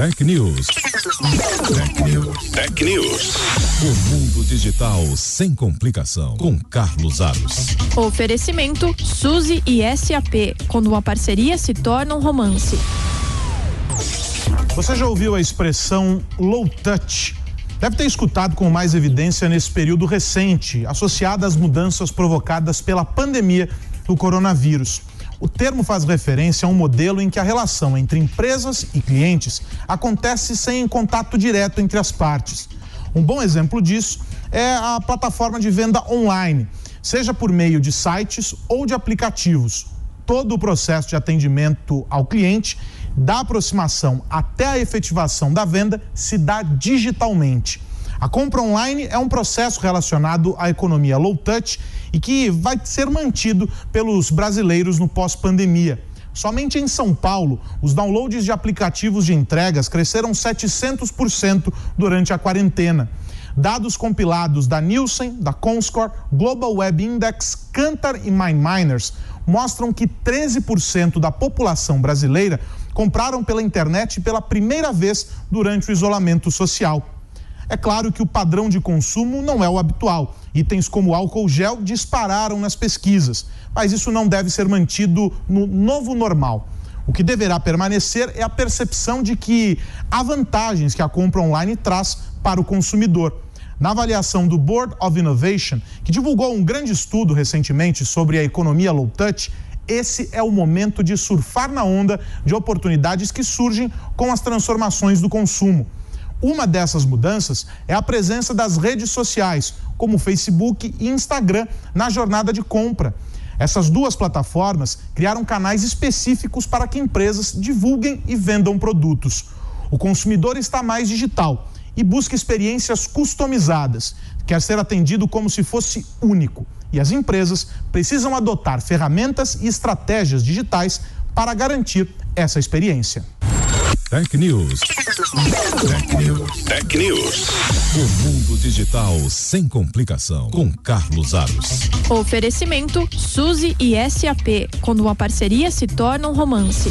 Tech News. Tech News. Tech News. O mundo digital sem complicação. Com Carlos Aros. Oferecimento Suzy e SAP. Quando uma parceria se torna um romance. Você já ouviu a expressão low touch? Deve ter escutado com mais evidência nesse período recente, associada às mudanças provocadas pela pandemia do coronavírus. O termo faz referência a um modelo em que a relação entre empresas e clientes acontece sem contato direto entre as partes. Um bom exemplo disso é a plataforma de venda online, seja por meio de sites ou de aplicativos. Todo o processo de atendimento ao cliente, da aproximação até a efetivação da venda, se dá digitalmente. A compra online é um processo relacionado à economia low touch e que vai ser mantido pelos brasileiros no pós-pandemia. Somente em São Paulo, os downloads de aplicativos de entregas cresceram 700% durante a quarentena. Dados compilados da Nielsen, da Comscore, Global Web Index, Kantar e MindMiners mostram que 13% da população brasileira compraram pela internet pela primeira vez durante o isolamento social. É claro que o padrão de consumo não é o habitual. Itens como álcool gel dispararam nas pesquisas, mas isso não deve ser mantido no novo normal. O que deverá permanecer é a percepção de que há vantagens que a compra online traz para o consumidor. Na avaliação do Board of Innovation, que divulgou um grande estudo recentemente sobre a economia low touch, esse é o momento de surfar na onda de oportunidades que surgem com as transformações do consumo. Uma dessas mudanças é a presença das redes sociais, como Facebook e Instagram, na jornada de compra. Essas duas plataformas criaram canais específicos para que empresas divulguem e vendam produtos. O consumidor está mais digital e busca experiências customizadas, quer ser atendido como se fosse único. E as empresas precisam adotar ferramentas e estratégias digitais para garantir essa experiência. Tech News. Tech News. Tech News. O mundo digital sem complicação. Com Carlos Aros. Oferecimento Suzy e SAP. Quando uma parceria se torna um romance.